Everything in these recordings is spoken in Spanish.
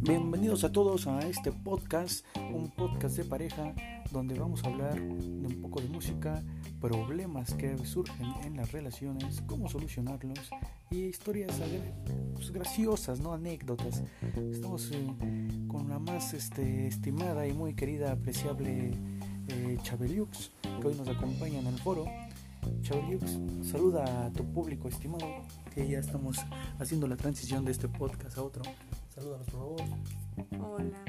Bienvenidos a todos a este podcast, un podcast de pareja donde vamos a hablar de un poco de música, problemas que surgen en las relaciones, cómo solucionarlos y historias pues, graciosas, no anécdotas. Estamos eh, con la más este, estimada y muy querida, apreciable eh, Chabeliux, que hoy nos acompaña en el foro. Chabeliux, saluda a tu público estimado, que ya estamos haciendo la transición de este podcast a otro. Salúdanos, por favor. Hola.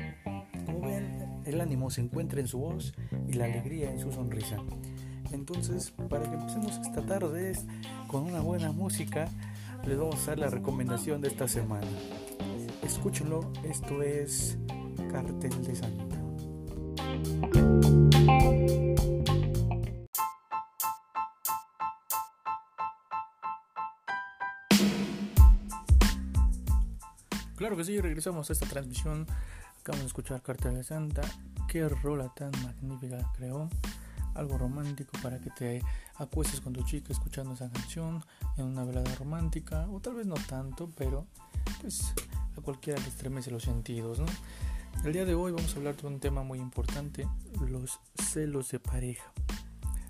Como ven, el ánimo se encuentra en su voz y la alegría en su sonrisa. Entonces, para que empecemos esta tarde con una buena música, les vamos a dar la recomendación de esta semana. Escúchenlo, esto es Cartel de Santa. Claro que sí, regresamos a esta transmisión. Acabamos de escuchar Cartel de Santa. Qué rola tan magnífica creó. Algo romántico para que te acuestes con tu chica escuchando esa canción en una velada romántica. O tal vez no tanto, pero pues a cualquiera le estremece los sentidos, ¿no? El día de hoy vamos a hablar de un tema muy importante, los celos de pareja.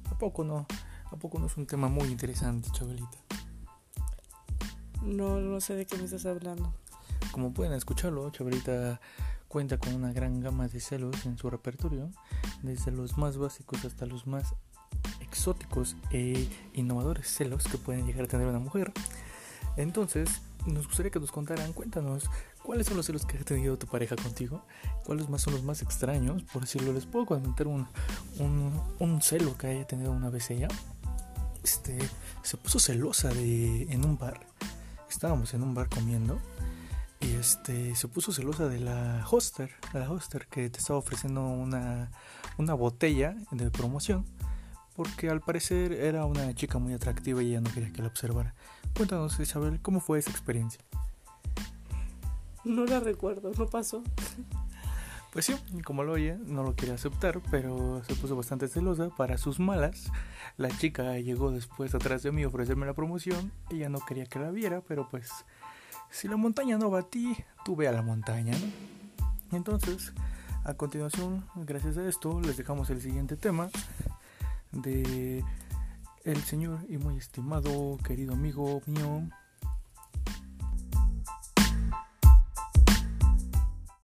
¿A poco no? ¿A poco no es un tema muy interesante, Chabelita? No, no sé de qué me estás hablando. Como pueden escucharlo, Chabelita cuenta con una gran gama de celos en su repertorio, desde los más básicos hasta los más exóticos e innovadores celos que pueden llegar a tener una mujer. Entonces, nos gustaría que nos contaran, cuéntanos, ¿cuáles son los celos que ha tenido tu pareja contigo? ¿Cuáles más son los más extraños? Por decirlo, les puedo comentar un, un, un celo que haya tenido una vez ella. Este, se puso celosa de, en un bar. Estábamos en un bar comiendo y este se puso celosa de la hoster, de la hoster que te estaba ofreciendo una, una botella de promoción porque al parecer era una chica muy atractiva y ella no quería que la observara. Cuéntanos, Isabel, ¿cómo fue esa experiencia? No la recuerdo, no pasó. Pues sí, como lo oye, no lo quería aceptar, pero se puso bastante celosa. Para sus malas, la chica llegó después atrás de mí a ofrecerme la promoción. Ella no quería que la viera, pero pues si la montaña no va a ti, tú ve a la montaña, ¿no? Entonces, a continuación, gracias a esto, les dejamos el siguiente tema de el señor y muy estimado, querido amigo mío,